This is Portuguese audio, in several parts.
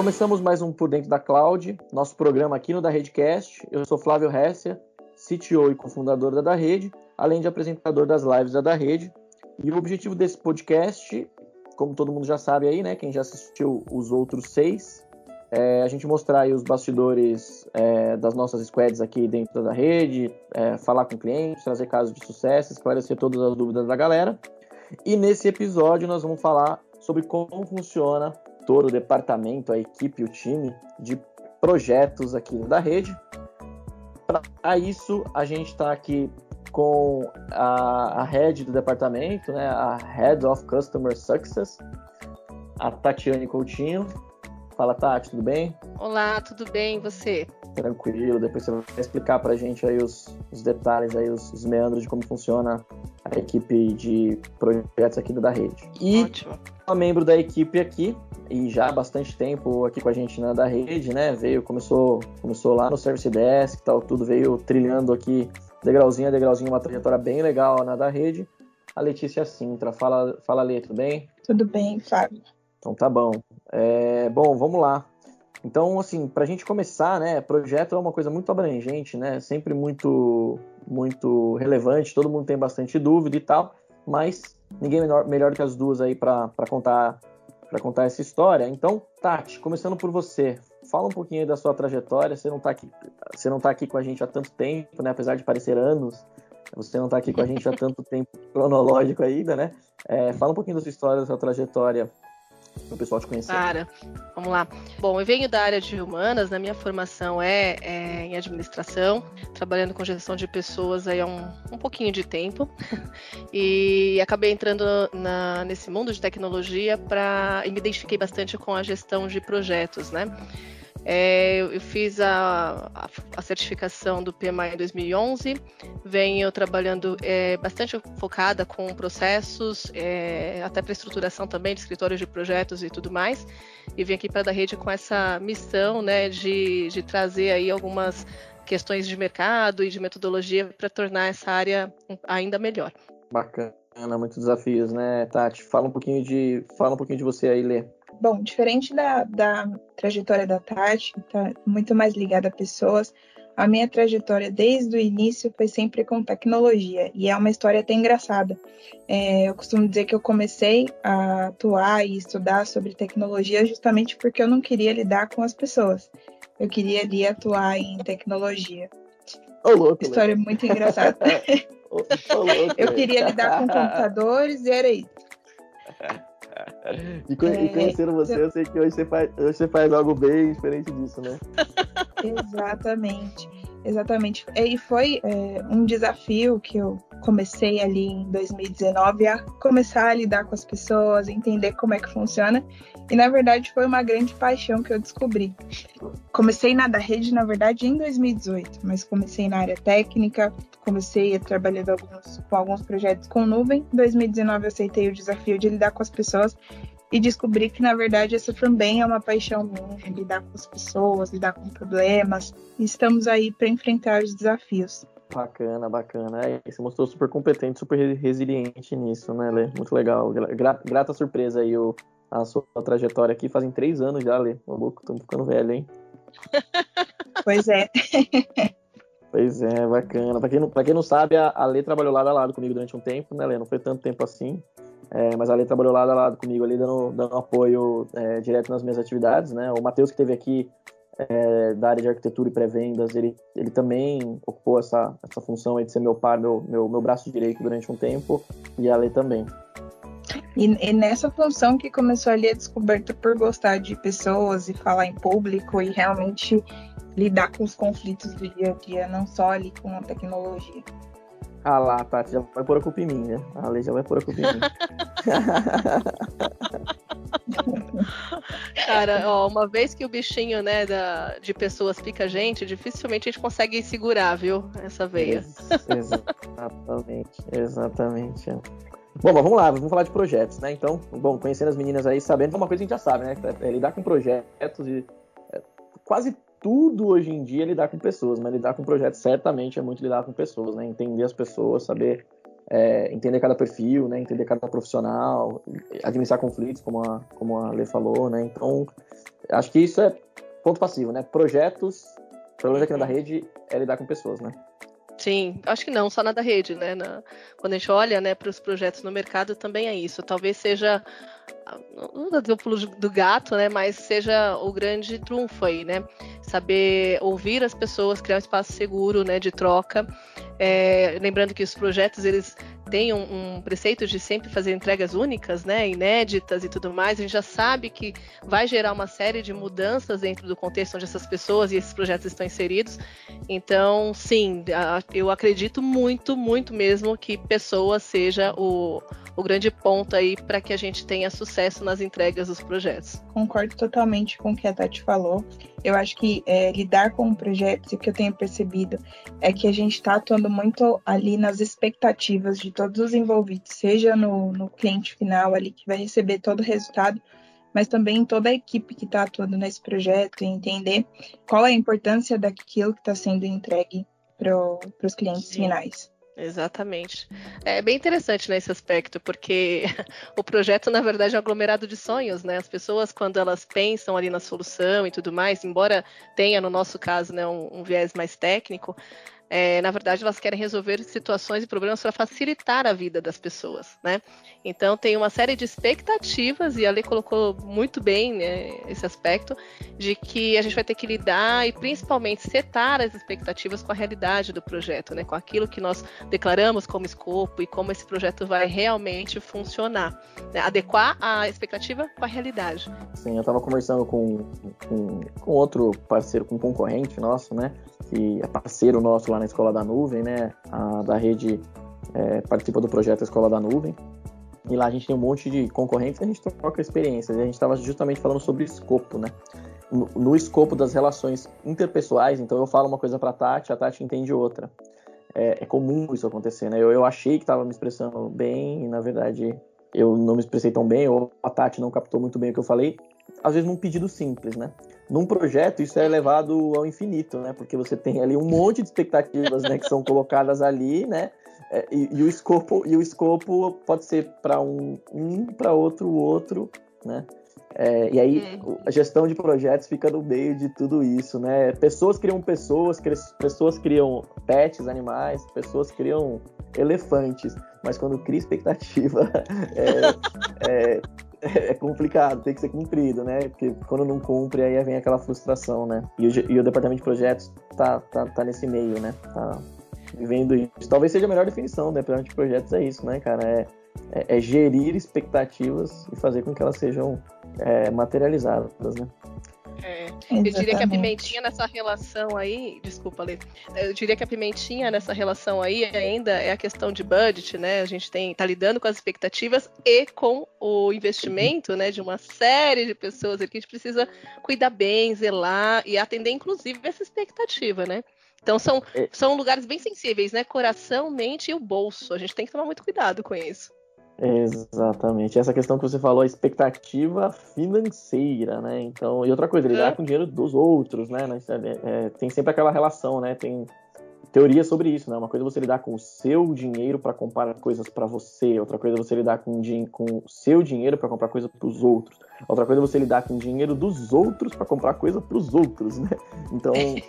Começamos mais um Por Dentro da Cloud, nosso programa aqui no da Redcast. Eu sou Flávio Hessia, CTO e cofundador da Da Rede, além de apresentador das lives da Da Rede. E o objetivo desse podcast, como todo mundo já sabe aí, né, quem já assistiu os outros seis, é a gente mostrar aí os bastidores é, das nossas squads aqui dentro da rede, é, falar com clientes, trazer casos de sucesso, esclarecer todas as dúvidas da galera. E nesse episódio nós vamos falar sobre como funciona todo o departamento, a equipe, o time de projetos aqui da rede. Para isso, a gente está aqui com a, a head do departamento, né, a Head of Customer Success, a Tatiane Coutinho. Fala, Tati, tudo bem? Olá, tudo bem, e você? Tranquilo, depois você vai explicar para a gente aí os, os detalhes, aí, os, os, meandros de como funciona a equipe de projetos aqui da rede. E Ótimo. Membro da equipe aqui, e já há bastante tempo aqui com a gente na da rede, né? Veio, começou, começou lá no Service Desk, tal, tudo veio trilhando aqui degrauzinho a degrauzinho, uma trajetória bem legal na da rede. A Letícia Sintra, fala, fala Lê, tudo bem? Tudo bem, Fábio. Então tá bom. É, bom, vamos lá. Então, assim, para a gente começar, né, projeto é uma coisa muito abrangente, né, sempre muito, muito relevante, todo mundo tem bastante dúvida e tal, mas ninguém melhor, melhor que as duas aí para contar para contar essa história. Então, Tati, começando por você, fala um pouquinho da sua trajetória. Você não está aqui, você não tá aqui com a gente há tanto tempo, né? Apesar de parecer anos, você não está aqui com a gente há tanto tempo cronológico ainda, né? É, fala um pouquinho da sua história, da sua trajetória para o pessoal te conhecer. Cara, vamos lá. Bom, eu venho da área de humanas, na minha formação é, é em administração, trabalhando com gestão de pessoas aí há um, um pouquinho de tempo. e acabei entrando na, nesse mundo de tecnologia para e me identifiquei bastante com a gestão de projetos, né? É, eu fiz a, a, certificação do PMI em 2011, venho trabalhando é, bastante focada com processos, é, até para estruturação também de escritórios de projetos e tudo mais, e vim aqui para da rede com essa missão né, de, de trazer aí algumas questões de mercado e de metodologia para tornar essa área ainda melhor. Bacana, muitos desafios, né, Tati? Fala um pouquinho de, fala um pouquinho de você aí, Lê. Bom, diferente da, da trajetória da Tati, que está muito mais ligada a pessoas, a minha trajetória desde o início foi sempre com tecnologia e é uma história até engraçada. É, eu costumo dizer que eu comecei a atuar e estudar sobre tecnologia justamente porque eu não queria lidar com as pessoas. Eu queria ali atuar em tecnologia. Ô, louco, história louco. muito engraçada. Ô, louco, eu queria lidar com computadores e era isso. E, é, conhecendo você, eu sei que hoje você, faz, hoje você faz algo bem diferente disso, né? Exatamente. Exatamente. E foi é, um desafio que eu comecei ali em 2019 a começar a lidar com as pessoas, entender como é que funciona. E na verdade foi uma grande paixão que eu descobri. Comecei na da rede, na verdade, em 2018, mas comecei na área técnica, comecei trabalhando alguns, com alguns projetos com nuvem. Em 2019 eu aceitei o desafio de lidar com as pessoas e descobri que na verdade essa também é uma paixão minha, lidar com as pessoas, lidar com problemas. E estamos aí para enfrentar os desafios. Bacana, bacana. É, você mostrou super competente, super resiliente nisso, né, Lê? Muito legal. Gra grata surpresa aí o, a sua trajetória aqui. Fazem três anos já, Lê. Ô, louco, estamos ficando velho, hein? Pois é. pois é, bacana. Pra quem não, pra quem não sabe, a, a Lê trabalhou lado a lado comigo durante um tempo, né, Lê? Não foi tanto tempo assim. É, mas a Lê trabalhou lado a lado comigo ali, dando, dando apoio é, direto nas minhas atividades, né? O Matheus, que esteve aqui é, da área de arquitetura e pré-vendas, ele, ele também ocupou essa, essa função de ser meu par, meu, meu, meu braço direito durante um tempo, e a Lê também. E, e, nessa função que começou ali a descoberta por gostar de pessoas e falar em público e realmente lidar com os conflitos do dia a dia, não só ali com a tecnologia. Ah lá, Tati, já vai pôr a culpa em mim, né? A Lei já vai pôr a culpa em mim. Cara, ó, uma vez que o bichinho, né, da, de pessoas pica a gente, dificilmente a gente consegue segurar, viu? Essa veia. exatamente, exatamente. Bom, mas vamos lá, vamos falar de projetos, né? Então, bom, conhecendo as meninas aí, sabendo, uma coisa a gente já sabe, né? É lidar com projetos e é, quase tudo hoje em dia é lidar com pessoas, mas lidar com projetos certamente é muito lidar com pessoas, né? Entender as pessoas, saber é, entender cada perfil, né, entender cada profissional, administrar conflitos, como a, como a Lê falou, né, então acho que isso é ponto passivo, né, projetos, pelo menos aqui na da rede, é lidar com pessoas, né. Sim, acho que não, só na da rede, né, na, quando a gente olha, né, para os projetos no mercado também é isso, talvez seja não dizer o pulo do gato, né? Mas seja o grande trunfo aí, né? Saber ouvir as pessoas, criar um espaço seguro, né? De troca. É, lembrando que os projetos eles têm um, um, preceito de sempre fazer entregas únicas, né? Inéditas e tudo mais. A gente já sabe que vai gerar uma série de mudanças dentro do contexto onde essas pessoas e esses projetos estão inseridos. Então, sim, eu acredito muito, muito mesmo que pessoa seja o o grande ponto aí para que a gente tenha sucesso nas entregas dos projetos. Concordo totalmente com o que a Tati falou. Eu acho que é, lidar com projetos, e o que eu tenho percebido é que a gente está atuando muito ali nas expectativas de todos os envolvidos, seja no, no cliente final ali que vai receber todo o resultado, mas também em toda a equipe que está atuando nesse projeto e entender qual é a importância daquilo que está sendo entregue para os clientes Sim. finais. Exatamente. É bem interessante nesse né, aspecto, porque o projeto, na verdade, é um aglomerado de sonhos, né? As pessoas, quando elas pensam ali na solução e tudo mais, embora tenha, no nosso caso, né, um, um viés mais técnico, é, na verdade, elas querem resolver situações e problemas para facilitar a vida das pessoas, né? Então, tem uma série de expectativas, e a Lei colocou muito bem né, esse aspecto, de que a gente vai ter que lidar e, principalmente, setar as expectativas com a realidade do projeto, né? Com aquilo que nós declaramos como escopo e como esse projeto vai realmente funcionar. Né? Adequar a expectativa com a realidade. Sim, eu estava conversando com, com, com outro parceiro, com um concorrente nosso, né? Que é parceiro nosso lá na Escola da Nuvem, né? A, da rede é, participa do projeto Escola da Nuvem. E lá a gente tem um monte de concorrentes e a gente troca experiências. E a gente estava justamente falando sobre escopo, né? No, no, escopo das relações interpessoais, então eu falo uma coisa para a Tati, a Tati entende outra. É, é comum isso acontecer, né? Eu, eu achei que estava me expressando bem e, na verdade, eu não me expressei tão bem, ou a Tati não captou muito bem o que eu falei. Às vezes num pedido simples, né? Num projeto isso é levado ao infinito, né? Porque você tem ali um monte de expectativas, né, que são colocadas ali, né? É, e, e, o escopo e o escopo pode ser para um, um para outro outro, né? É, e aí uhum. a gestão de projetos fica no meio de tudo isso, né? Pessoas criam pessoas, pessoas criam pets, animais, pessoas criam elefantes, mas quando cria expectativa é, é é complicado, tem que ser cumprido, né? Porque quando não cumpre, aí vem aquela frustração, né? E o, e o departamento de projetos tá, tá, tá nesse meio, né? Tá vivendo isso. Talvez seja a melhor definição do departamento de projetos, é isso, né, cara? É, é, é gerir expectativas e fazer com que elas sejam é, materializadas, né? É, eu diria que a pimentinha nessa relação aí, desculpa, Lê, eu diria que a pimentinha nessa relação aí ainda é a questão de budget, né? A gente tem tá lidando com as expectativas e com o investimento, né, de uma série de pessoas que a gente precisa cuidar bem, zelar e atender inclusive essa expectativa, né? Então são, é. são lugares bem sensíveis, né? Coração, mente e o bolso. A gente tem que tomar muito cuidado com isso. Exatamente. Essa questão que você falou, a expectativa financeira, né? Então, e outra coisa, lidar é. com o dinheiro dos outros, né? É, é, tem sempre aquela relação, né? Tem teoria sobre isso, né? Uma coisa é você lidar com o seu dinheiro para comprar coisas para você, outra coisa é você lidar com, com o seu dinheiro para comprar coisa para os outros, outra coisa é você lidar com o dinheiro dos outros para comprar coisa para os outros, né? Então, e,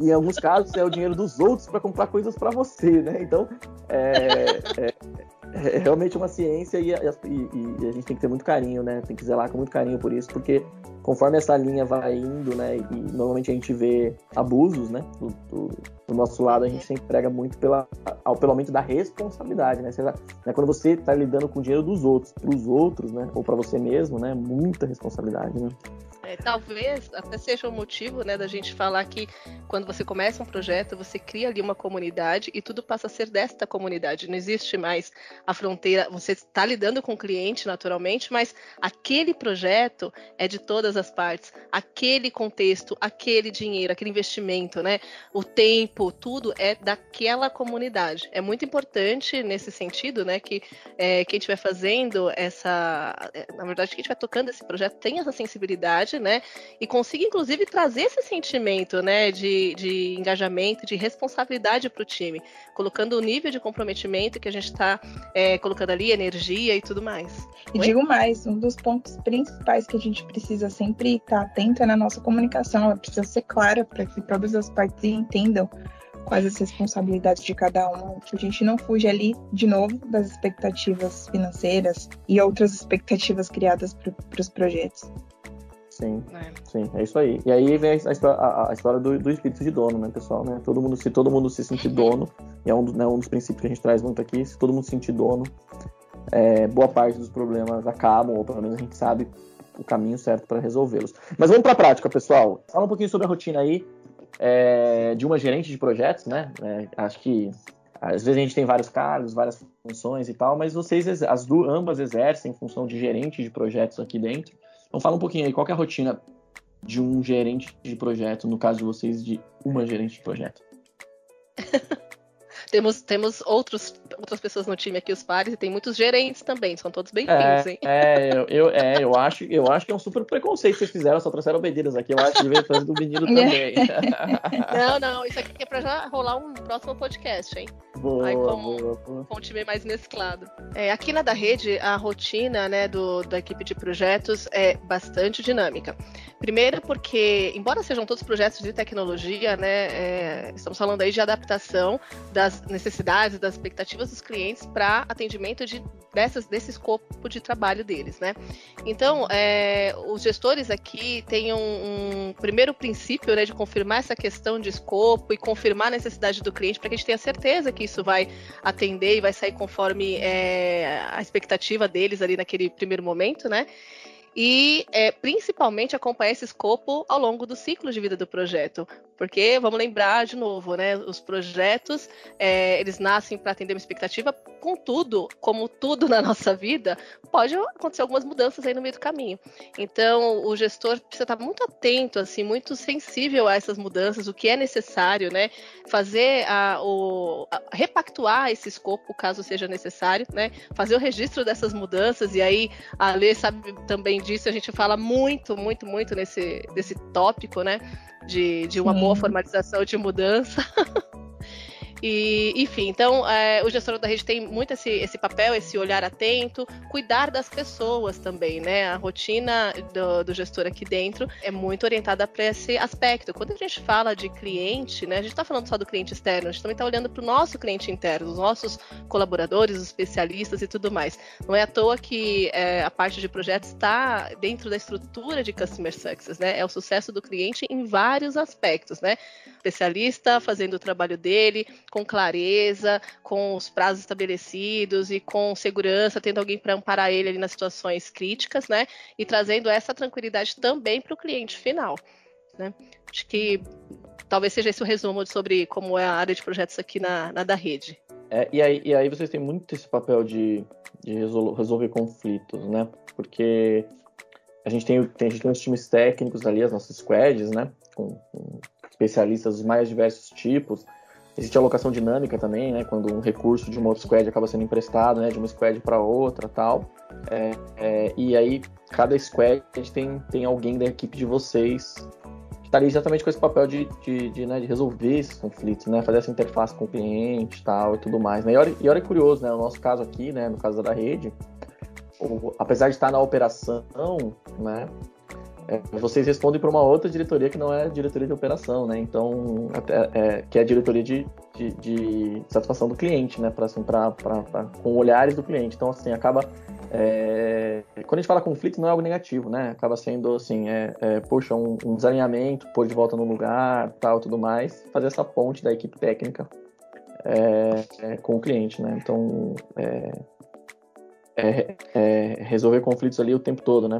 e, em alguns casos é o dinheiro dos outros para comprar coisas para você, né? Então, é, é é realmente uma ciência e a, e, e a, gente tem que ter muito carinho, né? Tem que zelar com muito carinho por isso, porque conforme essa linha vai indo, né? E normalmente a gente vê abusos, né? Do, do, do nosso lado, a gente sempre prega muito pela, ao, pelo aumento da responsabilidade, né? Seja, né? Quando você está lidando com o dinheiro dos outros, para os outros, né? Ou para você mesmo, né? Muita responsabilidade, né? É, talvez até seja o um motivo né, da gente falar que quando você começa um projeto, você cria ali uma comunidade e tudo passa a ser desta comunidade. Não existe mais a fronteira. Você está lidando com o cliente, naturalmente, mas aquele projeto é de todas as partes. Aquele contexto, aquele dinheiro, aquele investimento, né? O tempo, tudo é daquela comunidade. É muito importante nesse sentido, né? Que é, quem estiver fazendo essa. É, na verdade, quem estiver tocando esse projeto tem essa sensibilidade rede, né? E consiga, inclusive, trazer esse sentimento, né, de, de engajamento, de responsabilidade para o time, colocando o nível de comprometimento que a gente está é, colocando ali, energia e tudo mais. E Oi? digo mais, um dos pontos principais que a gente precisa sempre estar tá atento é na nossa comunicação, ela precisa ser clara para que todas as partes entendam quais as responsabilidades de cada um, que a gente não fuja ali, de novo, das expectativas financeiras e outras expectativas criadas para os projetos. Sim, é. sim, é isso aí. E aí vem a, a, a história do, do, espírito de dono, né, pessoal? Né? Todo mundo, se todo mundo se sentir dono, e é um, né, um dos princípios que a gente traz muito aqui, se todo mundo se sentir dono, é, boa parte dos problemas acabam, ou pelo menos a gente sabe o caminho certo para resolvê-los. Mas vamos para a prática, pessoal. Fala um pouquinho sobre a rotina aí é, de uma gerente de projetos, né? É, acho que às vezes a gente tem vários cargos, várias funções e tal, mas vocês as duas, ambas exercem função de gerente de projetos aqui dentro. Então fala um pouquinho aí, qual é a rotina de um gerente de projeto, no caso de vocês, de uma gerente de projeto? temos, temos outros, outras pessoas no time aqui, os pares, e tem muitos gerentes também, são todos bem-vindos, é, hein? É, eu, eu, é eu, acho, eu acho que é um super preconceito que vocês fizeram, só trouxeram obedidas aqui, eu acho que veio do menino também. não, não, isso aqui é pra já rolar um próximo podcast, hein? Boa, Aí como, boa, boa. um time mais mesclado. É, aqui na da rede, a rotina né, do, da equipe de projetos é bastante dinâmica. Primeiro porque, embora sejam todos projetos de tecnologia, né, é, estamos falando aí de adaptação das necessidades, das expectativas dos clientes para atendimento de, dessas, desse escopo de trabalho deles, né? Então, é, os gestores aqui têm um, um primeiro princípio né, de confirmar essa questão de escopo e confirmar a necessidade do cliente para que a gente tenha certeza que isso vai atender e vai sair conforme é, a expectativa deles ali naquele primeiro momento, né? E é, principalmente acompanhar esse escopo ao longo do ciclo de vida do projeto. Porque, vamos lembrar de novo, né? Os projetos, é, eles nascem para atender uma expectativa, contudo, como tudo na nossa vida, pode acontecer algumas mudanças aí no meio do caminho. Então, o gestor precisa estar muito atento, assim, muito sensível a essas mudanças, o que é necessário, né? Fazer a, o, a, repactuar esse escopo, caso seja necessário, né? Fazer o registro dessas mudanças, e aí a Lê sabe também disso, a gente fala muito, muito, muito nesse, nesse tópico, né? de, de uma Sim. boa formalização de mudança. E, enfim, então é, o gestor da rede tem muito esse, esse papel, esse olhar atento, cuidar das pessoas também, né? A rotina do, do gestor aqui dentro é muito orientada para esse aspecto. Quando a gente fala de cliente, né? A gente está falando só do cliente externo, a gente também está olhando para o nosso cliente interno, os nossos colaboradores, os especialistas e tudo mais. Não é à toa que é, a parte de projetos está dentro da estrutura de Customer Success, né? É o sucesso do cliente em vários aspectos, né? Especialista fazendo o trabalho dele, com clareza, com os prazos estabelecidos e com segurança, tendo alguém para amparar ele ali nas situações críticas, né? E trazendo essa tranquilidade também para o cliente final. Né? Acho que talvez seja esse o resumo sobre como é a área de projetos aqui na, na da rede. É, e, aí, e aí vocês têm muito esse papel de, de resolver conflitos, né? Porque a gente tem, tem, a gente tem os times técnicos ali, as nossas squads, né? Com, com especialistas dos mais diversos tipos. Existe alocação dinâmica também, né? Quando um recurso de uma outra squad acaba sendo emprestado, né? De uma squad para outra, tal. É, é, e aí cada squad tem, tem alguém da equipe de vocês que está ali exatamente com esse papel de, de, de, né, de, resolver esses conflitos, né? Fazer essa interface com o cliente, tal e tudo mais. Né? E, olha, e olha curioso, né? O nosso caso aqui, né? No caso da rede, o, apesar de estar na operação, né? É, vocês respondem para uma outra diretoria que não é diretoria de operação, né? Então, até, é, que é a diretoria de, de, de, satisfação do cliente, né? Pra, assim, pra, pra, pra, com olhares do cliente. Então, assim, acaba. É, quando a gente fala conflito, não é algo negativo, né? Acaba sendo, assim, é, é, poxa, um, um desalinhamento, pôr de volta no lugar, tal, tudo mais. Fazer essa ponte da equipe técnica é, é, com o cliente, né? Então, resolver conflitos ali o tempo todo, né?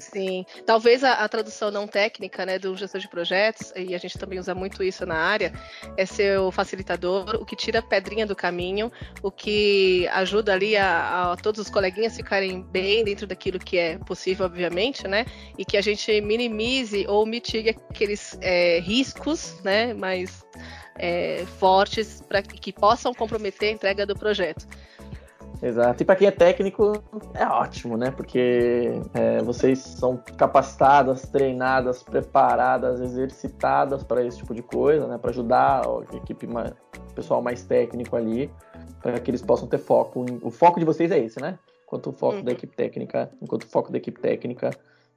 Sim, talvez a, a, tradução não técnica, né, do gestor de projetos, e a gente também usa muito isso na área, é ser o facilitador, o que tira a pedrinha do caminho, o que ajuda ali a, a todos os coleguinhas ficarem bem dentro daquilo que é possível, obviamente, né, e que a gente minimize ou mitigue aqueles é, riscos, né, mais é, fortes para que possam comprometer a entrega do projeto. Exato. E para quem é técnico, é ótimo, né? Porque é, vocês são capacitadas, treinadas, preparadas, exercitadas para esse tipo de coisa, né? Para ajudar a equipe, o pessoal mais técnico ali, para que eles possam ter foco. O foco de vocês é esse, né? Enquanto o foco da equipe técnica, enquanto o foco da equipe técnica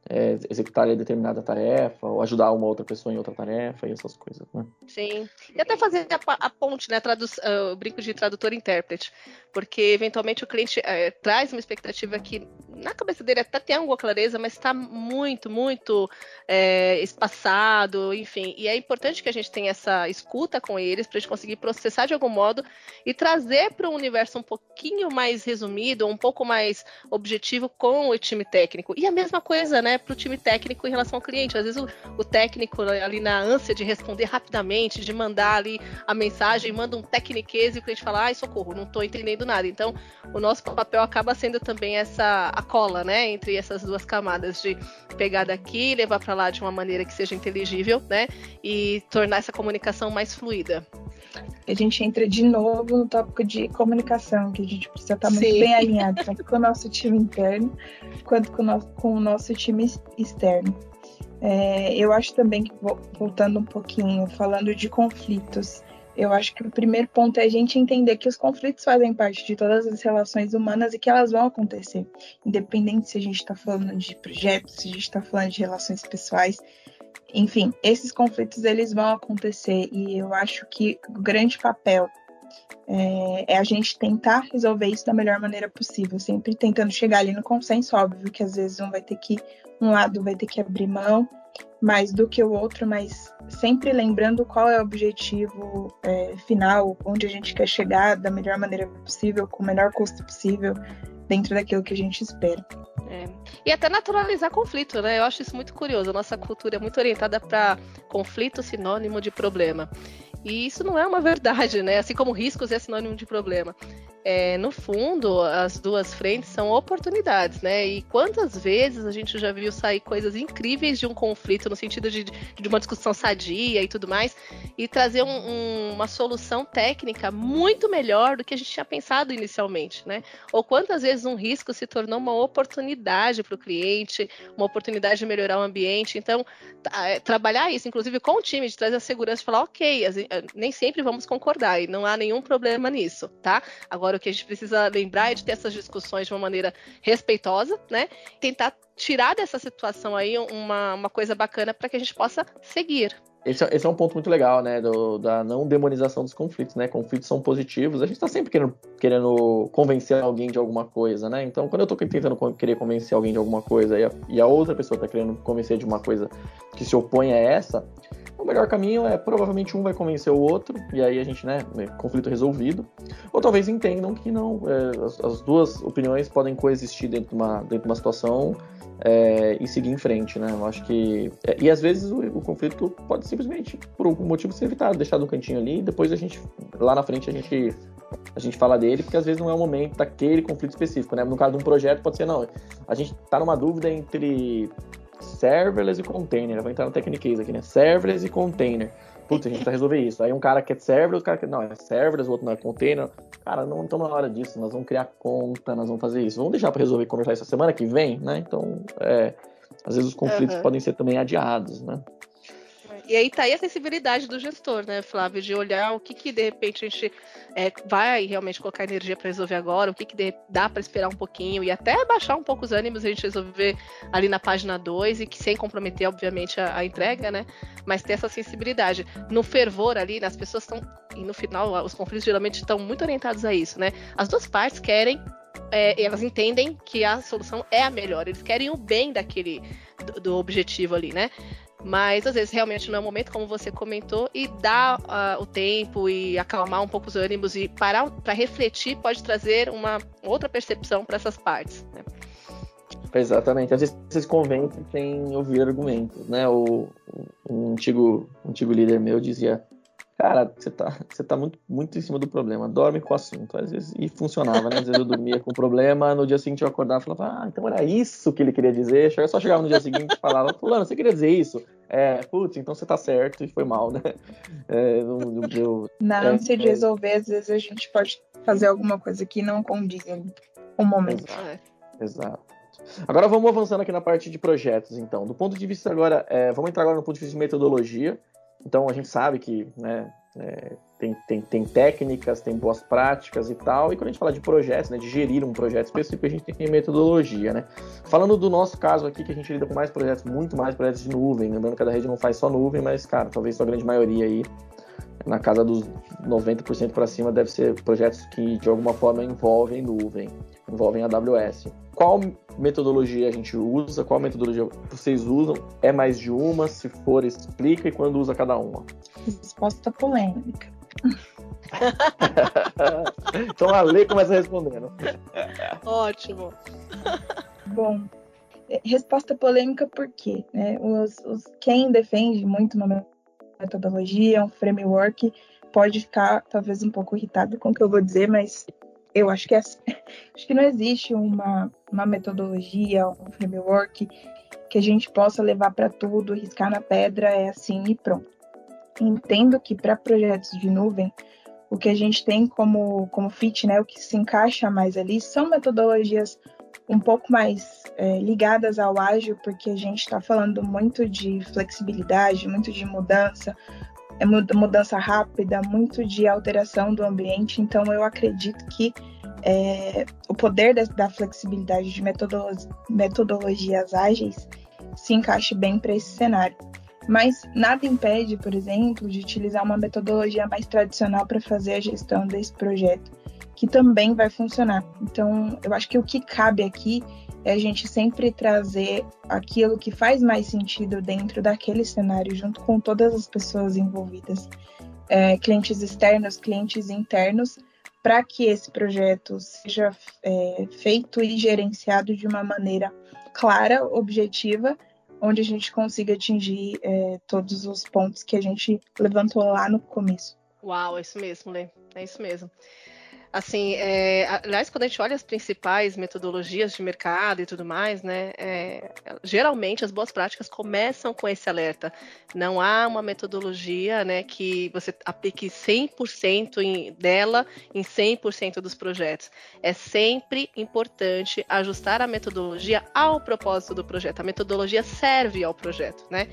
é, executar determinada tarefa, ou ajudar uma outra pessoa em outra tarefa e essas coisas, né? Sim. E até fazer a, a ponte, né? Uh, o brinco de tradutor-intérprete. Porque, eventualmente, o cliente uh, traz uma expectativa que, na cabeça dele, até tem alguma clareza, mas está muito, muito é, espaçado, enfim. E é importante que a gente tenha essa escuta com eles, para a gente conseguir processar de algum modo e trazer para um universo um pouquinho mais resumido, um pouco mais objetivo com o time técnico. E a mesma coisa, né? para o time técnico em relação ao cliente. Às vezes o, o, técnico ali na ânsia de responder rapidamente, de mandar ali a mensagem, manda um tecniquez e o cliente fala, ai, socorro, não estou entendendo nada. Então, o nosso papel acaba sendo também essa cola, né, entre essas duas camadas de pegar daqui, levar para lá de uma maneira que seja inteligível, né, e tornar essa comunicação mais fluida. A gente entra de novo no tópico de comunicação, que a gente precisa estar muito Sim. bem alinhado, tanto com o nosso time interno quanto com o nosso, com o nosso time externo. É, eu acho também que, voltando um pouquinho, falando de conflitos, eu acho que o primeiro ponto é a gente entender que os conflitos fazem parte de todas as relações humanas e que elas vão acontecer, independente se a gente está falando de projetos, se a gente está falando de relações pessoais, enfim, esses conflitos eles vão acontecer e eu acho que o grande papel é, é, a gente tentar resolver isso da melhor maneira possível, sempre tentando chegar ali no consenso, óbvio que às vezes um vai ter que, um lado vai ter que abrir mão mais do que o outro, mas sempre lembrando qual é o objetivo é, final, onde a gente quer chegar da melhor maneira possível, com o menor custo possível, dentro daquilo que a gente espera. É. E até naturalizar conflito, né? Eu acho isso muito curioso. A nossa cultura é muito orientada para conflito sinônimo de problema. E isso não é uma verdade, né? Assim como riscos é sinônimo de problema. É, no fundo, as duas frentes são oportunidades, né? E quantas vezes a gente já viu sair coisas incríveis de um conflito, no sentido de, de uma discussão sadia e tudo mais, e trazer um, um, uma solução técnica muito melhor do que a gente tinha pensado inicialmente, né? Ou quantas vezes um risco se tornou uma oportunidade para o cliente, uma oportunidade de melhorar o ambiente. Então, é, trabalhar isso, inclusive com o time, de trazer a segurança e falar, ok, eh, nem sempre vamos concordar e não há nenhum problema nisso, tá? Agora o que a gente precisa lembrar é de ter essas discussões de uma maneira respeitosa, né? Tentar tirar dessa situação aí uma, uma coisa bacana para que a gente possa seguir, esse, é, esse, é um ponto muito legal, né? Do, da não demonização dos conflitos, né? Conflitos são positivos. A gente está sempre querendo, querendo convencer alguém de alguma coisa, né? Então, quando eu estou tentando querer convencer alguém de alguma coisa e a, e a outra pessoa está querendo convencer de uma coisa que se opõe a essa, o melhor caminho é provavelmente um vai convencer o outro, e aí a gente, né, é conflito resolvido. Ou talvez entendam que não, é, as, as, duas opiniões podem coexistir dentro de uma, dentro de uma situação é, e seguir em frente, né? Eu acho que. É, e às vezes o, o, conflito pode simplesmente, por algum motivo, ser evitado, deixado no cantinho ali, e depois a gente, lá na frente, a gente. A gente fala dele, porque às vezes não é o momento daquele conflito específico, né? No caso de um projeto, pode ser, não, a gente tá numa dúvida entre serverless e container. Eu vou entrar no Techniquez aqui, né? Serverless e container. Putz, a gente precisa resolver isso. Aí um cara quer serverless, o cara quer. Não, é serverless, o outro não é container. Cara, não estamos na hora disso. Nós vamos criar conta, nós vamos fazer isso. Vamos deixar para resolver conversar essa semana que vem, né? Então, é, às vezes os conflitos uhum. podem ser também adiados, né? E aí tá aí a sensibilidade do gestor, né, Flávio, de olhar o que que de repente a gente é, vai realmente colocar energia para resolver agora, o que que dá para esperar um pouquinho e até baixar um pouco os ânimos a gente resolver ali na página 2 e que sem comprometer, obviamente, a, a entrega, né, mas ter essa sensibilidade. No fervor ali, as pessoas estão, e no final, os conflitos geralmente estão muito orientados a isso, né, as duas partes querem é, elas entendem que a solução é a melhor, eles querem o bem daquele do, do objetivo ali, né? Mas às vezes realmente não é o momento, como você comentou, e dar uh, o tempo e acalmar um pouco os ânimos e parar para refletir pode trazer uma outra percepção para essas partes. Né? Exatamente. Às vezes vocês convencem sem ouvir argumentos, né? O, um antigo, um antigo líder meu dizia Cara, você tá, você tá muito, muito em cima do problema. Dorme com o assunto. Às vezes, e funcionava, né? Às vezes eu dormia com o problema, no dia seguinte eu acordava e falava, ah, então era isso que ele queria dizer. Eu só chegava no dia seguinte e falava, fulano, você queria dizer isso? É, putz, então você tá certo e foi mal, né? É, não, não, Na é, ânsia de é. resolver, às vezes a gente pode fazer alguma coisa que não condiz com o momento. Exato. Exato. Agora vamos avançando aqui na parte de projetos, então. Do ponto de vista agora, é, vamos entrar agora no ponto de vista de metodologia. Então a gente sabe que né, é, tem, tem, tem técnicas, tem boas práticas e tal. E quando a gente fala de projetos, né, de gerir um projeto específico, a gente tem metodologia, né? Falando do nosso caso aqui, que a gente lida com mais projetos, muito mais projetos de nuvem. Lembrando que a rede não faz só nuvem, mas, cara, talvez a grande maioria aí, na casa dos 90% para cima, deve ser projetos que de alguma forma envolvem nuvem, envolvem AWS. Qual metodologia a gente usa? Qual metodologia vocês usam? É mais de uma? Se for, explica e quando usa cada uma. Resposta polêmica. então a Lê começa respondendo. Ótimo. Bom, é, resposta polêmica por quê? Né? Os, os, quem defende muito uma metodologia, um framework, pode ficar talvez um pouco irritado com o que eu vou dizer, mas eu acho que é, assim. acho que não existe uma, uma metodologia, um framework que a gente possa levar para tudo, riscar na pedra, é assim e pronto. Entendo que para projetos de nuvem, o que a gente tem como, como fit, né, o que se encaixa mais ali, são metodologias um pouco mais é, ligadas ao ágil, porque a gente está falando muito de flexibilidade, muito de mudança, é mudança rápida, muito de alteração do ambiente. Então, eu acredito que é, o poder da, da flexibilidade de metodologias, metodologias ágeis se encaixe bem para esse cenário. Mas nada impede, por exemplo, de utilizar uma metodologia mais tradicional para fazer a gestão desse projeto, que também vai funcionar. Então, eu acho que o que cabe aqui é a gente sempre trazer aquilo que faz mais sentido dentro daquele cenário, junto com todas as pessoas envolvidas, é, clientes externos, clientes internos, para que esse projeto seja é, feito e gerenciado de uma maneira clara, objetiva, onde a gente consiga atingir é, todos os pontos que a gente levantou lá no começo. Uau, é isso mesmo, Lê. É isso mesmo. Assim, é, aliás, quando a gente olha as principais metodologias de mercado e tudo mais, né, é, geralmente as boas práticas começam com esse alerta. Não há uma metodologia né, que você aplique 100% em, dela em 100% dos projetos. É sempre importante ajustar a metodologia ao propósito do projeto. A metodologia serve ao projeto, né?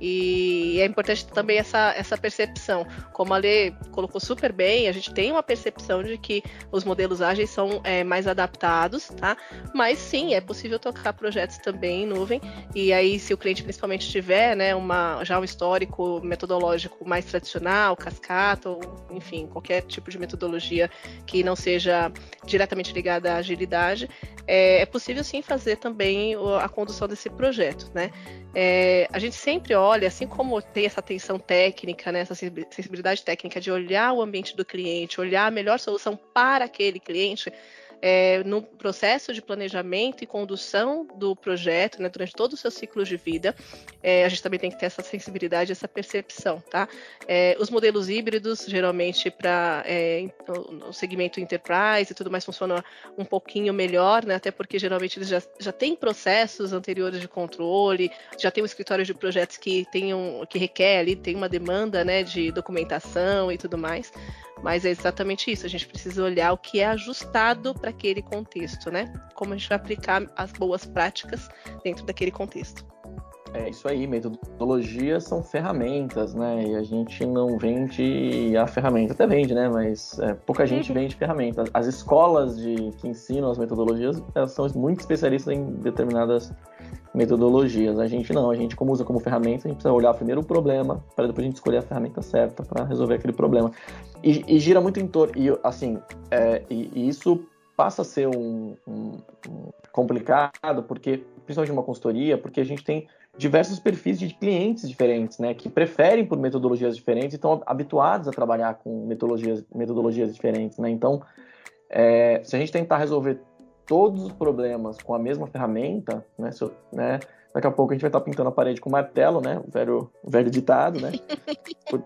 E é importante também essa, essa percepção. Como a Lê colocou super bem, a gente tem uma percepção de que os modelos ágeis são é, mais adaptados, tá? Mas sim, é possível tocar projetos também em nuvem. E aí, se o cliente principalmente tiver né, uma, já um histórico metodológico mais tradicional, cascata, ou enfim, qualquer tipo de metodologia que não seja diretamente ligada à agilidade, é, é possível sim fazer também a condução desse projeto, né? É, a gente sempre olha, assim como tem essa atenção técnica, né, essa sensibilidade técnica de olhar o ambiente do cliente, olhar a melhor solução para aquele cliente, é, no processo de planejamento e condução do projeto, né, durante todo o seu ciclo de vida, é, a gente também tem que ter essa sensibilidade, essa percepção, tá? É, os modelos híbridos, geralmente, para é, o segmento enterprise e tudo mais, funcionam um pouquinho melhor, né, até porque geralmente eles já, já têm processos anteriores de controle, já tem um escritório de projetos que, tem um, que requer ali, tem uma demanda né, de documentação e tudo mais. Mas é exatamente isso, a gente precisa olhar o que é ajustado para aquele contexto, né? Como a gente vai aplicar as boas práticas dentro daquele contexto. É isso aí, metodologias são ferramentas, né? E a gente não vende a ferramenta, até vende, né? Mas é, pouca gente uhum. vende ferramentas. As escolas de, que ensinam as metodologias elas são muito especialistas em determinadas metodologias. A gente não, a gente como usa como ferramenta, a gente precisa olhar primeiro o problema, para depois a gente escolher a ferramenta certa para resolver aquele problema. E, e, gira muito em torno, e assim, é, e, e, isso passa a ser um, um, um complicado, porque, principalmente uma consultoria, porque a gente tem diversos perfis de clientes diferentes, né, que preferem por metodologias diferentes e estão habituados a trabalhar com metodologias, metodologias diferentes, né, então é, se a gente tentar resolver todos os problemas com a mesma ferramenta, né, eu, né, daqui a pouco a gente vai estar pintando a parede com martelo, né, o velho, o velho ditado, né, Por,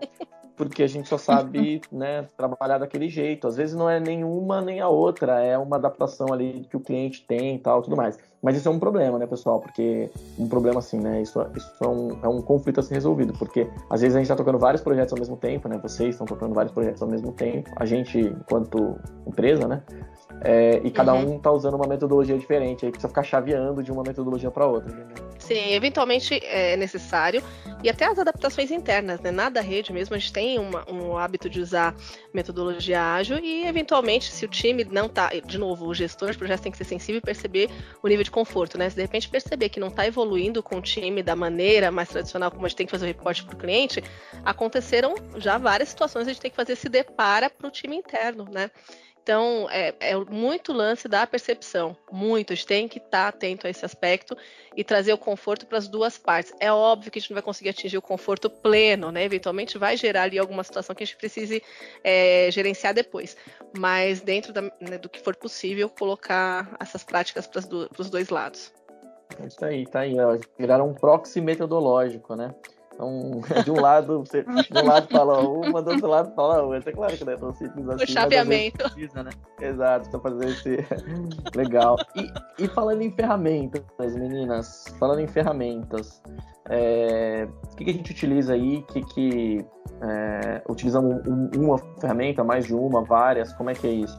porque a gente só sabe, né, trabalhar daquele jeito. Às vezes não é nenhuma nem a outra, é uma adaptação ali que o cliente tem e tal, tudo mais. Mas isso é um problema, né, pessoal? Porque um problema assim, né? Isso, isso é, um, é um conflito a ser resolvido, porque às vezes a gente está tocando vários projetos ao mesmo tempo, né? Vocês estão tocando vários projetos ao mesmo tempo, a gente, enquanto empresa, né? É, e cada uhum. um está usando uma metodologia diferente, aí precisa ficar chaveando de uma metodologia para outra. Né? Sim, eventualmente é necessário. E até as adaptações internas, né? Na da rede mesmo, a gente tem uma, um hábito de usar metodologia ágil e, eventualmente, se o time não está, de novo, o gestor de projetos tem que ser sensível e perceber o nível de conforto, né? Se de repente perceber que não está evoluindo com o time da maneira mais tradicional como a gente tem que fazer o reporte para o cliente, aconteceram já várias situações a gente tem que fazer esse depara para o time interno, né? Então, é, é, muito lance da percepção, muito. A gente tem que estar tá atento a esse aspecto e trazer o conforto para as duas partes. É óbvio que a gente não vai conseguir atingir o conforto pleno, né? Eventualmente vai gerar ali alguma situação que a gente precise é, gerenciar depois. Mas dentro da, né, do que for possível, colocar essas práticas para os dois lados. É isso aí, tá aí. Ó, viraram um proxy metodológico, né? Então, de um lado, você de um lado fala uma, do outro lado fala outra. É claro que não é tão simples assim. O chaveamento. Precisa, né? Exato, pra fazer esse. Legal. E, e falando em ferramentas, meninas, falando em ferramentas, é... o que, que, a gente utiliza aí? que, que é... utilizamos um, uma ferramenta, mais de uma, várias? Como é que é isso?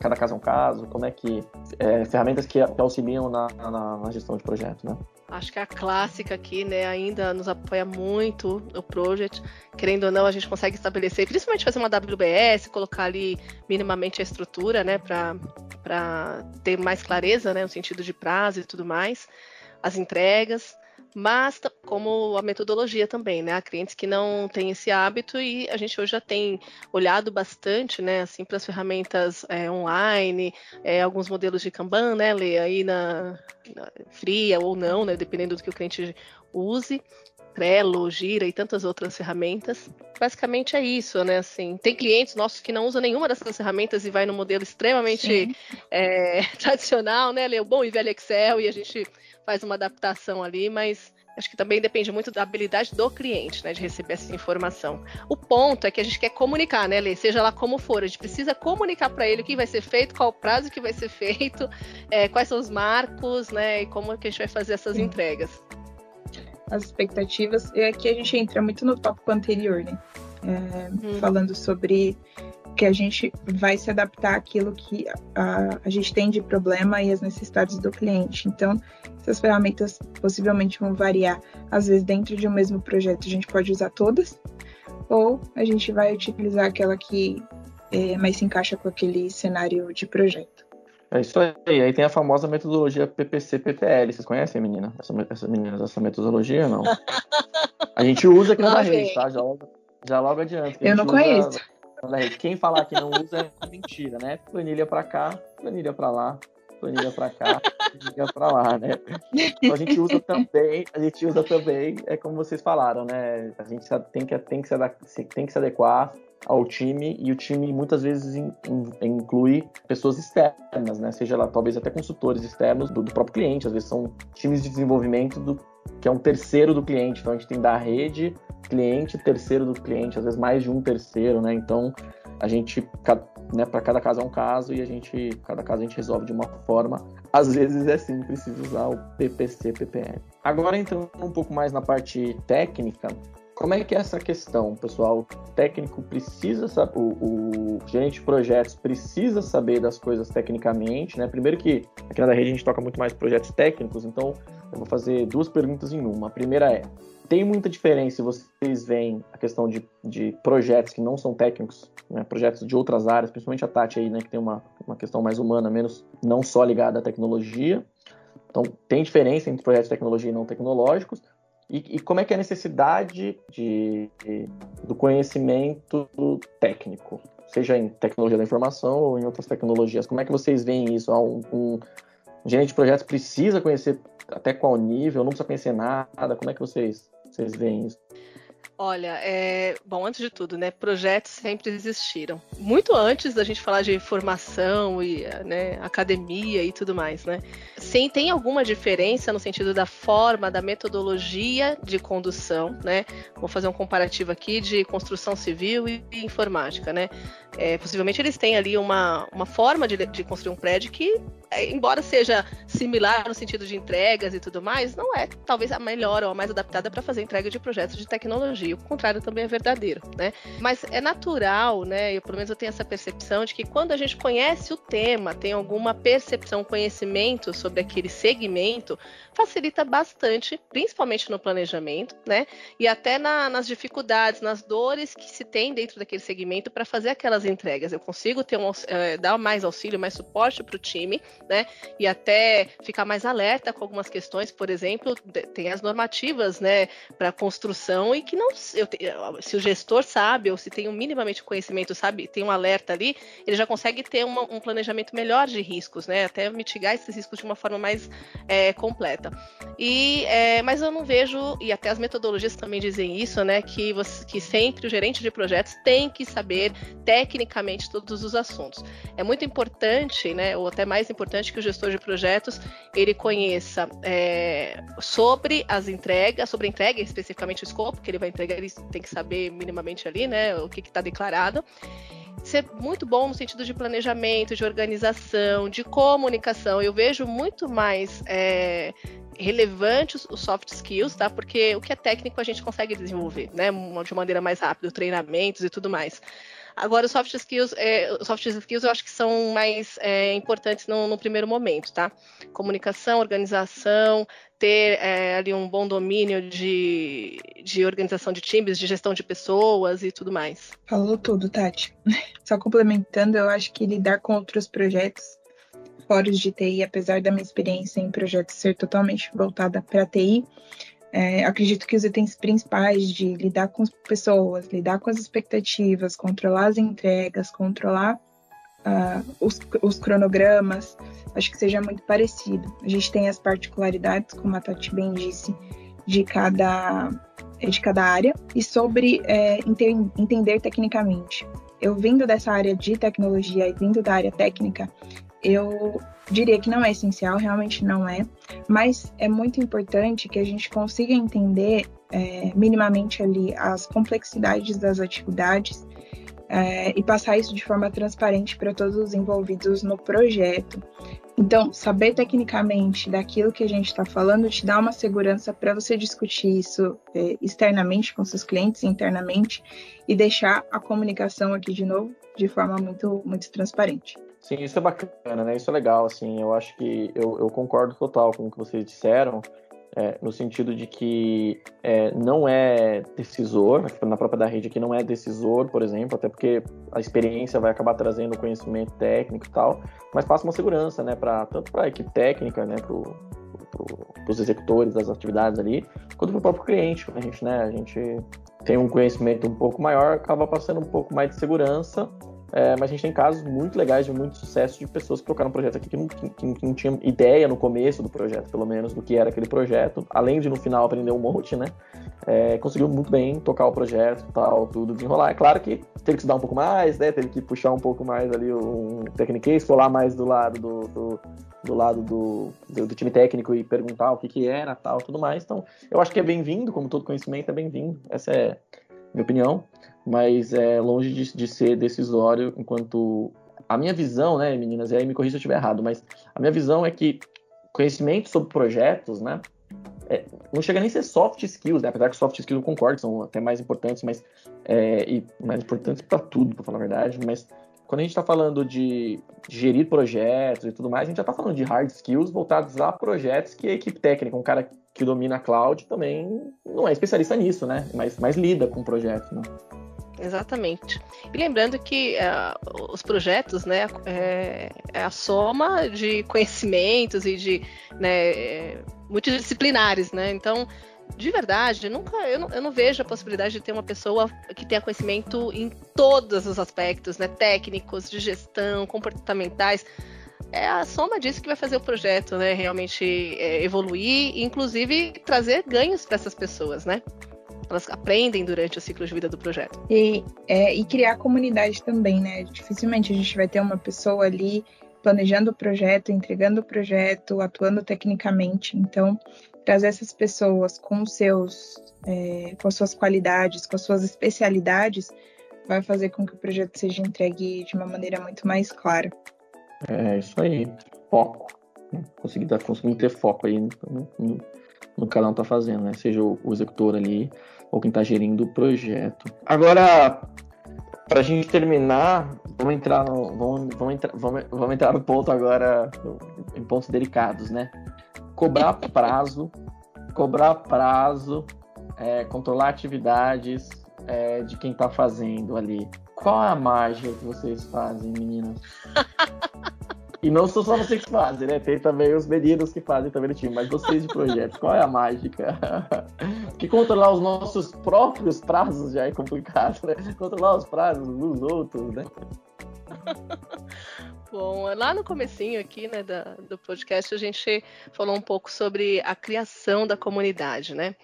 Cada caso é um caso? Como é que. É, ferramentas que, que auxiliam na, na, na gestão de projeto, né? Acho que a clássica aqui, né, ainda nos apoia muito o Project. Querendo ou não, a gente consegue estabelecer, principalmente fazer uma WBS, colocar ali minimamente a estrutura, né, para ter mais clareza, né, no sentido de prazo e tudo mais, as entregas mas como a metodologia também, né? Há clientes que não têm esse hábito e a gente hoje já tem olhado bastante, né, assim, para as ferramentas é, online, é, alguns modelos de Kanban, né, Lê, aí na, na, fria ou não, né, dependendo do que o cliente use. Trello, Gira e tantas outras ferramentas. Basicamente é isso, né? Assim, tem clientes nossos que não usam nenhuma dessas ferramentas e vai no modelo extremamente é, tradicional, né? Lê o bom e velho Excel e a gente faz uma adaptação ali, mas acho que também depende muito da habilidade do cliente, né, de receber essa informação. O ponto é que a gente quer comunicar, né, Lê? Seja lá como for, a gente precisa comunicar para ele o que vai ser feito, qual o prazo que vai ser feito, é, quais são os marcos, né, e como que a gente vai fazer essas entregas. As expectativas, é que a gente entra muito no tópico anterior, né? É, hum. Falando sobre que a gente vai se adaptar àquilo que a, a gente tem de problema e as necessidades do cliente. Então, essas ferramentas possivelmente vão variar. Às vezes, dentro de um mesmo projeto, a gente pode usar todas, ou a gente vai utilizar aquela que é, mais se encaixa com aquele cenário de projeto. É isso aí. Aí tem a famosa metodologia PPC-PPL. Vocês conhecem, menina? Essa, essa, menina, essa metodologia, não? A gente usa aqui na rede, tá? Já, já logo adiante. Eu não conheço. Quem falar que não usa é mentira, né? Planilha para cá, planilha para lá, planilha para cá, planilha para lá, né? Então a gente usa também, a gente usa também, é como vocês falaram, né? A gente tem que, tem que, se, tem que se adequar ao time e o time muitas vezes in, in, inclui pessoas externas, né? Seja lá talvez até consultores externos do, do próprio cliente, às vezes são times de desenvolvimento do, que é um terceiro do cliente. Então a gente tem da rede cliente, terceiro do cliente, às vezes mais de um terceiro, né? Então a gente, né, para cada caso é um caso e a gente, cada caso a gente resolve de uma forma. Às vezes é sim, precisa usar o PPC, PPL. Agora entrando um pouco mais na parte técnica, como é que é essa questão, pessoal? O técnico precisa saber, o, o, gerente de projetos precisa saber das coisas tecnicamente, né? Primeiro que aqui na rede a gente toca muito mais projetos técnicos, então eu vou fazer duas perguntas em uma. A primeira é: tem muita diferença se vocês veem a questão de, de projetos que não são técnicos, né? projetos de outras áreas, principalmente a Tati aí, né? Que tem uma, uma questão mais humana, menos não só ligada à tecnologia. Então, tem diferença entre projetos de tecnologia e não tecnológicos. E, e, como é que é a necessidade de, de, do conhecimento técnico, seja em tecnologia da informação ou em outras tecnologias? Como é que vocês veem isso? Um, um, um gerente de projetos precisa conhecer até qual nível? Não precisa conhecer nada? Como é que vocês, vocês veem isso? Olha, é, bom, antes de tudo, né, projetos sempre existiram. Muito antes da gente falar de formação e né, academia e tudo mais, né? Sim, tem alguma diferença no sentido da forma, da metodologia de condução, né? Vou fazer um comparativo aqui de construção civil e informática, né? É, possivelmente eles têm ali uma, uma forma de, de construir um prédio que é, embora seja similar no sentido de entregas e tudo mais, não é talvez a melhor ou a mais adaptada para fazer entrega de projetos de tecnologia. O contrário também é verdadeiro, né? Mas é natural, né? Eu pelo menos eu tenho essa percepção de que quando a gente conhece o tema, tem alguma percepção, conhecimento sobre aquele segmento, facilita bastante, principalmente no planejamento, né? E até na, nas dificuldades, nas dores que se tem dentro daquele segmento para fazer aquelas entregas. Eu consigo ter um, é, dar mais auxílio, mais suporte para o time, né? E até ficar mais alerta com algumas questões, por exemplo, tem as normativas, né, para construção e que não, eu, se o gestor sabe ou se tem um minimamente conhecimento, sabe, tem um alerta ali, ele já consegue ter uma, um planejamento melhor de riscos, né? Até mitigar esses riscos de uma forma mais é, completa. E, é, mas eu não vejo e até as metodologias também dizem isso, né? Que você, que sempre o gerente de projetos tem que saber tecnicamente todos os assuntos. É muito importante, né? Ou até mais importante que o gestor de projetos ele conheça é, sobre as entregas, sobre a entrega, especificamente o escopo que ele vai entregar, ele tem que saber minimamente ali, né? O que está declarado ser muito bom no sentido de planejamento, de organização, de comunicação. Eu vejo muito mais é, os, soft skills, tá? Porque o que é técnico a gente consegue desenvolver, né? De maneira mais rápida, treinamentos e tudo mais. Agora, os soft skills, é, soft skills eu acho que são mais é, importantes no, no, primeiro momento, tá? Comunicação, organização, ter é, ali um bom domínio de, de organização de times, de gestão de pessoas e tudo mais. Falou tudo, Tati. Só complementando, eu acho que lidar com outros projetos fóruns de TI, apesar da minha experiência em projetos ser totalmente voltada para TI, é, acredito que os itens principais de lidar com as pessoas, lidar com as expectativas, controlar as entregas, controlar uh, os, os, cronogramas, acho que seja muito parecido. A gente tem as particularidades, como a Tati bem disse, de cada, de cada área e sobre é, enter, entender tecnicamente. Eu vindo dessa área de tecnologia e vindo da área técnica, eu diria que não é essencial, realmente não é, mas é muito importante que a gente consiga entender é, minimamente ali as complexidades das atividades é, e passar isso de forma transparente para todos os envolvidos no projeto. Então, saber tecnicamente daquilo que a gente está falando te dá uma segurança para você discutir isso é, externamente com seus clientes, internamente, e deixar a comunicação aqui de novo de forma muito, muito transparente. Sim, isso é bacana, né? Isso é legal, assim. Eu acho que eu, eu concordo total com o que vocês disseram, é, no sentido de que é, não é decisor, na própria da rede aqui não é decisor, por exemplo, até porque a experiência vai acabar trazendo conhecimento técnico e tal, mas passa uma segurança, né? Pra, tanto para a equipe técnica, né? Para os executores das atividades ali, quanto para o próprio cliente. A gente, né? A gente tem um conhecimento um pouco maior, acaba passando um pouco mais de segurança é, mas a gente tem casos muito legais de muito sucesso de pessoas que tocaram um projeto aqui que não, que, que não tinham ideia no começo do projeto, pelo menos, do que era aquele projeto, além de no final aprender um monte, né? É, conseguiu muito bem tocar o projeto tal, tudo desenrolar. É claro que teve que estudar um pouco mais, né? Teve que puxar um pouco mais ali um technique, colar mais do lado do, do, do lado do, do, do, time técnico e perguntar o que que era tal, tudo mais. Então, eu acho que é bem-vindo, como todo conhecimento é bem-vindo. Essa é minha opinião mas é longe de, de ser decisório enquanto a minha visão, né, meninas, e aí me corrija se eu estiver errado, mas a minha visão é que conhecimento sobre projetos, né, é, não chega nem a ser soft skills, né, apesar que soft skills eu concordo, são até mais importantes, mas é, e mais importantes para tudo, para falar a verdade, mas quando a gente está falando de, gerir projetos e tudo mais, a gente já está falando de hard skills voltados a projetos que a equipe técnica, um cara que domina a cloud também não é especialista nisso, né, mas, mas lida com projetos, né. Exatamente. E lembrando que uh, os projetos, né, é, é, a soma de conhecimentos e de né, multidisciplinares, né? Então, de verdade, nunca, eu não, eu não, vejo a possibilidade de ter uma pessoa que tenha conhecimento em todos os aspectos, né, técnicos, de gestão, comportamentais. É a soma disso que vai fazer o projeto, né, realmente é, evoluir, e inclusive trazer ganhos para essas pessoas, né? elas aprendem durante o ciclo de vida do projeto. E, é, e criar comunidade também, né? Dificilmente a gente vai ter uma pessoa ali planejando o projeto, entregando o projeto, atuando tecnicamente. Então, trazer essas pessoas com seus, é, com as suas qualidades, com as suas especialidades, vai fazer com que o projeto seja entregue de uma maneira muito mais clara. É isso aí. Foco. Conseguir, tá, conseguir ter foco aí no, no, no que cada um tá fazendo, né? Seja o, o executor ali ou quem tá gerindo o projeto. Agora, pra gente terminar, vamos entrar no. Vamos, vamos, vamos, vamos entrar no ponto agora, em pontos delicados, né? Cobrar prazo, cobrar prazo, é, controlar atividades é, de quem tá fazendo ali. Qual é a mágica que vocês fazem, meninas? E não sou só vocês que fazem, né? Tem também os meninos que fazem também no time, mas vocês de projetos, qual é a mágica? que controlar os nossos próprios prazos já é complicado, né? Controlar os prazos dos outros, né? Bom, lá no comecinho aqui, né, da, do podcast, a gente falou um pouco sobre a criação da comunidade, né?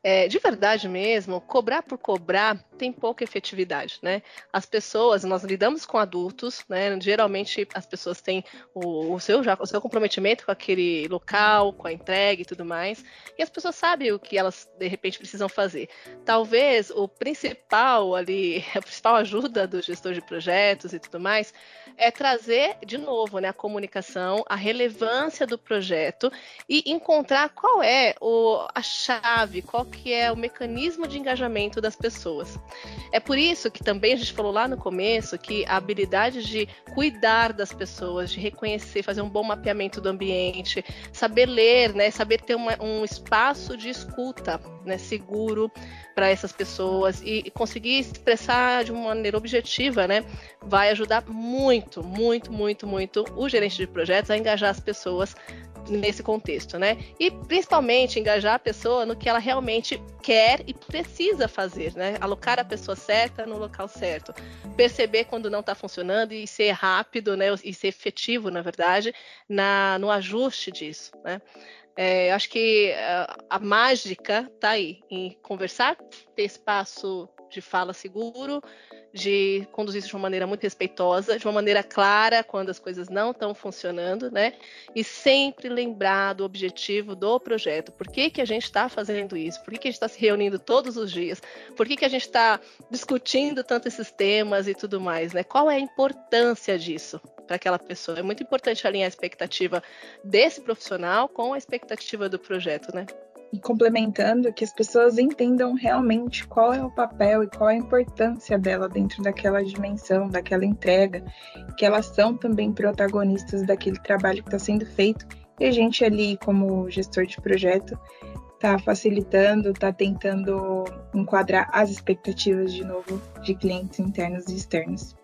É, de verdade mesmo, cobrar por cobrar tem pouca efetividade, né? As pessoas, nós lidamos com adultos, né? Geralmente as pessoas têm o, o, seu, já, o seu comprometimento com aquele local, com a entrega e tudo mais, e as pessoas sabem o que elas de repente precisam fazer. Talvez o principal ali, a principal ajuda do gestor de projetos e tudo mais, é trazer de novo, né, a comunicação, a relevância do projeto e encontrar qual é o, a chave, qual que é o mecanismo de engajamento das pessoas. É por isso que também a gente falou lá no começo que a habilidade de cuidar das pessoas, de reconhecer, fazer um bom mapeamento do ambiente, saber ler, né, saber ter uma, um espaço de escuta né, seguro para essas pessoas e, e conseguir expressar de uma maneira objetiva, né, vai ajudar muito, muito, muito, muito o gerente de projetos a engajar as pessoas nesse contexto, né? E principalmente engajar a pessoa no que ela realmente quer e precisa fazer, né? Alocar a pessoa certa no local certo, perceber quando não está funcionando e ser rápido, né? E ser efetivo, na verdade, na, no ajuste disso, né? É, acho que a, a mágica está aí em conversar, ter espaço de fala seguro, de conduzir isso de uma maneira muito respeitosa, de uma maneira clara quando as coisas não estão funcionando, né? E sempre lembrar do objetivo do projeto. Por que, que a gente está fazendo isso? Por que, que a gente está se reunindo todos os dias? Por que, que a gente está discutindo tanto esses temas e tudo mais, né? Qual é a importância disso para aquela pessoa? É muito importante alinhar a expectativa desse profissional com a expectativa do projeto, né? E complementando que as pessoas entendam realmente qual é o papel e qual é a importância dela dentro daquela dimensão, daquela entrega, que elas são também protagonistas daquele trabalho que está sendo feito e a gente ali como gestor de projeto está facilitando, está tentando enquadrar as expectativas de novo de clientes internos e externos.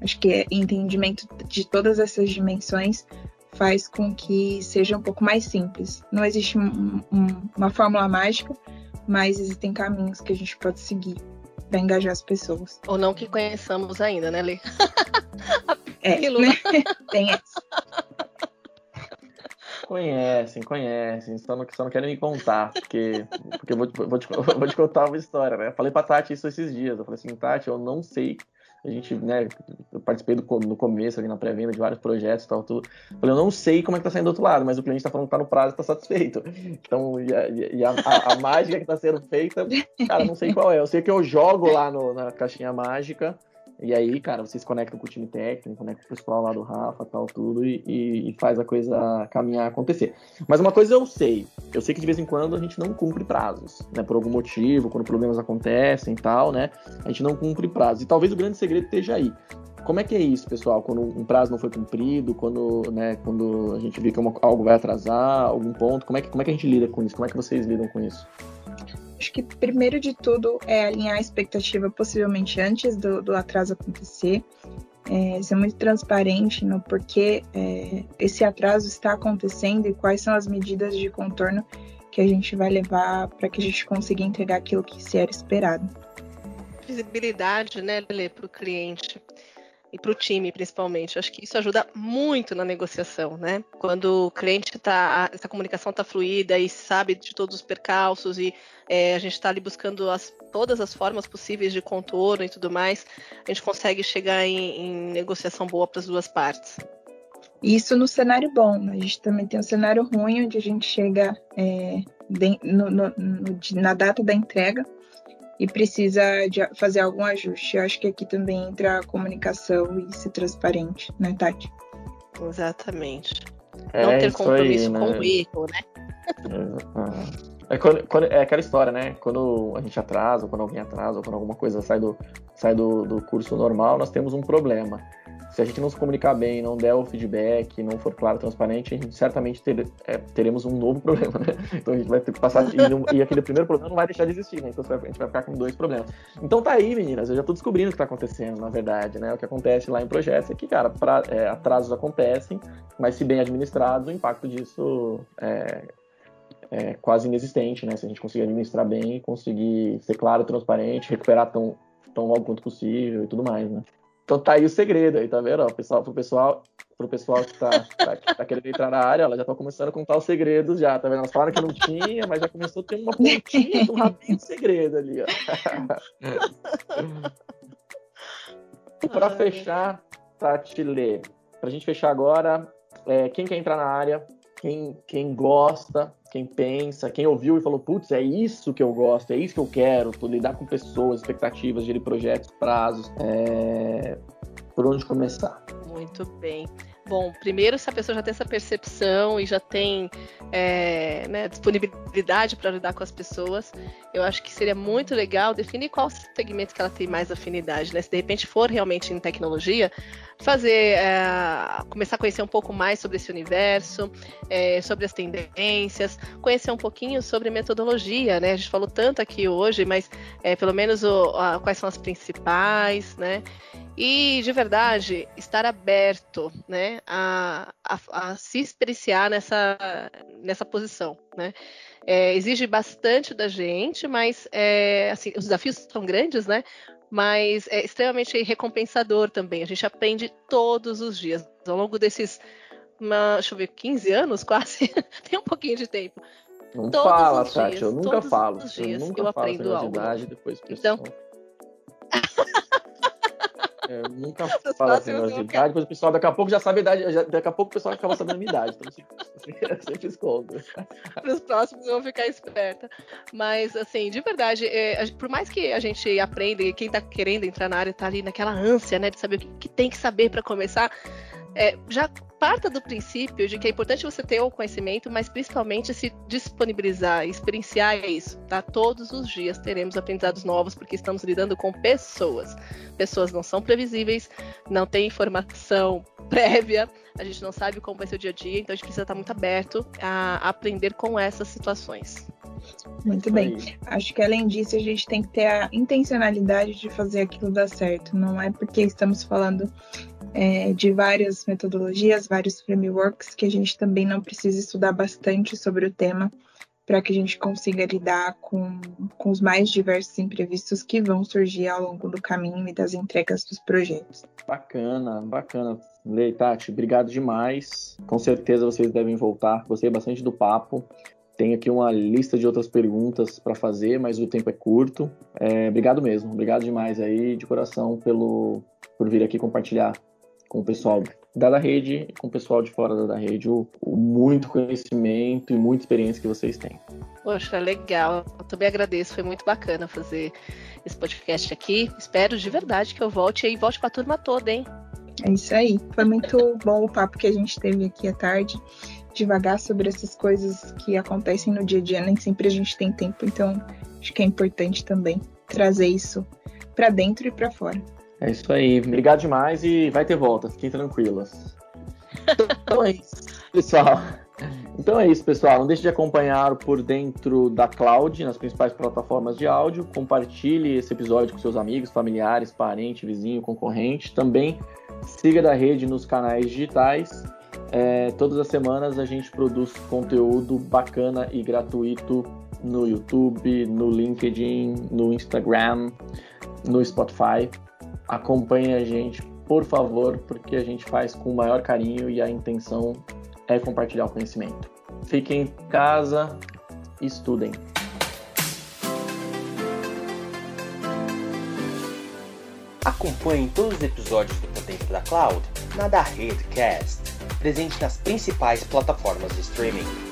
Acho que é entendimento de todas essas dimensões faz com que seja um pouco mais simples. Não existe um, um, uma fórmula mágica, mas existem caminhos que a gente pode seguir para engajar as pessoas. Ou não que conheçamos ainda, né, Lê? é, né? tem essa. Conhecem, conhecem, só não, só não querem me contar, porque, porque eu vou, vou, te, vou te contar uma história, né? Eu falei pra Tati isso esses dias, eu falei assim, Tati, eu não sei a gente, né, eu participei do, no começo ali na pré-venda de vários projetos e tal, tudo. Falei, eu não sei como é que tá saindo do outro lado, mas o cliente tá falando que tá no prazo e tá satisfeito. Então, e a, e a, a, a mágica que tá sendo feita, cara, não sei qual é. Eu sei que eu jogo lá no, na caixinha mágica, e aí, cara, vocês conectam com o time técnico, conectam com o pessoal lá do Rafa tal, tudo, e, e, faz a coisa caminhar, acontecer. Mas uma coisa eu sei, eu sei que de vez em quando a gente não cumpre prazos, né? Por algum motivo, quando problemas acontecem e tal, né? A gente não cumpre prazos. E talvez o grande segredo esteja aí. Como é que é isso, pessoal? Quando um prazo não foi cumprido, quando, né, quando a gente vê que algo vai atrasar, algum ponto, como é, que, como é que a gente lida com isso? Como é que vocês lidam com isso? Acho que primeiro de tudo é alinhar a expectativa possivelmente antes do, do atraso acontecer. É, ser muito transparente no porquê é, esse atraso está acontecendo e quais são as medidas de contorno que a gente vai levar para que a gente consiga entregar aquilo que se era esperado. Visibilidade, né, Lê, para o cliente e para o time, principalmente. Acho que isso ajuda muito na negociação, né? Quando o cliente está, essa comunicação está fluida e sabe de todos os percalços e é, a gente está ali buscando as, todas as formas possíveis de contorno e tudo mais, a gente consegue chegar em, em negociação boa para as duas partes. Isso no cenário bom. Né? A gente também tem um cenário ruim, onde a gente chega é, no, no, no, na data da entrega e precisa fazer algum ajuste. Eu acho que aqui também entra a comunicação e ser transparente, né, Tati? Exatamente. É, Não ter compromisso aí, né? com o erro, né? É, é, quando, quando, é, aquela história, né? Quando a gente atrasa, quando alguém atrasa, ou quando alguma coisa sai do, sai do, do curso normal, nós temos um problema se a gente não se comunicar bem, não der o feedback, não for claro, transparente, a gente certamente ter, é, teremos um novo problema, né? Então a gente vai ter que passar. E, e, aquele primeiro problema não vai deixar de existir, né? Então a gente vai ficar com dois problemas. Então tá aí, meninas, eu já tô descobrindo o que tá acontecendo, na verdade, né? O que acontece lá em projetos é que, cara, pra, é, atrasos acontecem, mas se bem administrados, o impacto disso é, é quase inexistente, né? Se a gente conseguir administrar bem, conseguir ser claro, transparente, recuperar tão, tão logo quanto possível e tudo mais, né? Então tá aí o segredo aí, tá vendo? Ó, pessoal, pro pessoal, pro pessoal que tá, tá, que tá querendo entrar na área, ela já tá começando a contar os segredos já, tá vendo? Elas falaram que não tinha, mas já começou a ter uma pontinha, um rabinho de segredo ali, ó. e pra fechar, Tati Lê, pra gente fechar agora, é, quem quer entrar na área, quem, quem gosta, quem pensa, quem ouviu e falou, putz, é isso que eu gosto, é isso que eu quero, lidar com pessoas, expectativas, gerir projetos, prazos, é... por onde começar? Muito bem. Bom, primeiro, se a pessoa já tem essa percepção e já tem é, né, disponibilidade para lidar com as pessoas, eu acho que seria muito legal definir qual segmento que ela tem mais afinidade. Né? Se de repente for realmente em tecnologia, fazer, é, começar a conhecer um pouco mais sobre esse universo, é, sobre as tendências, conhecer um pouquinho sobre metodologia, né? A gente falou tanto aqui hoje, mas é, pelo menos o, a, quais são as principais, né? E de verdade estar aberto, né, a, a, a se experienciar nessa, nessa posição, né? É, exige bastante da gente, mas é, assim, os desafios são grandes, né? Mas é extremamente recompensador também. A gente aprende todos os dias. Ao longo desses, uma, deixa eu ver, 15 anos quase, tem um pouquinho de tempo. Não todos fala, Tati, eu nunca falo. eu nunca eu falo aprendo algo. idade depois Então... É, nunca falo assim de idade, depois o pessoal daqui a pouco já sabe a idade, já, daqui a pouco o pessoal acaba sabendo a minha idade, então eu sempre escondo. Para os próximos eu vou ficar esperta. Mas, assim, de verdade, é, por mais que a gente aprenda, e quem está querendo entrar na área está ali naquela ânsia, né, de saber o que, que tem que saber para começar, é, já parta do princípio de que é importante você ter o conhecimento, mas principalmente se disponibilizar, experienciar isso, tá? Todos os dias teremos aprendizados novos, porque estamos lidando com pessoas. Pessoas não são previsíveis, não tem informação prévia, a gente não sabe como vai ser o dia a dia, então a gente precisa estar muito aberto a aprender com essas situações. Muito bem. Acho que além disso, a gente tem que ter a intencionalidade de fazer aquilo dar certo. Não é porque estamos falando é, de várias metodologias, vários frameworks, que a gente também não precisa estudar bastante sobre o tema para que a gente consiga lidar com, com os mais diversos imprevistos que vão surgir ao longo do caminho e das entregas dos projetos. Bacana, bacana. Lei, Tati, obrigado demais. Com certeza vocês devem voltar. Gostei bastante do papo. Tenho aqui uma lista de outras perguntas para fazer, mas o tempo é curto. É, obrigado mesmo, obrigado demais aí de coração pelo por vir aqui compartilhar com o pessoal da, da rede e com o pessoal de fora da, rede o, o, muito conhecimento e muita experiência que vocês têm. Poxa, legal. Eu também agradeço, foi muito bacana fazer esse podcast aqui. Espero de verdade que eu volte e volte para a turma toda, hein? É isso aí. Foi muito bom o papo que a gente teve aqui à tarde. Devagar sobre essas coisas que acontecem no dia a dia. Nem sempre a gente tem tempo, então acho que é importante também trazer isso para dentro e para fora. É isso aí. Obrigado demais e vai ter volta. Fiquem tranquilas. Então é isso, pessoal. Então é isso, pessoal. Não deixe de acompanhar por dentro da Cloud, nas principais plataformas de áudio. Compartilhe esse episódio com seus amigos, familiares, parente, vizinho, concorrente. Também siga da rede nos canais digitais. É, todas as semanas a gente produz conteúdo bacana e gratuito no YouTube, no LinkedIn, no Instagram, no Spotify acompanhe a gente, por favor, porque a gente faz com o maior carinho e a intenção é compartilhar o conhecimento. Fiquem em casa, estudem. Acompanhe todos os episódios do Potência da Cloud na da Redcast, presente nas principais plataformas de streaming.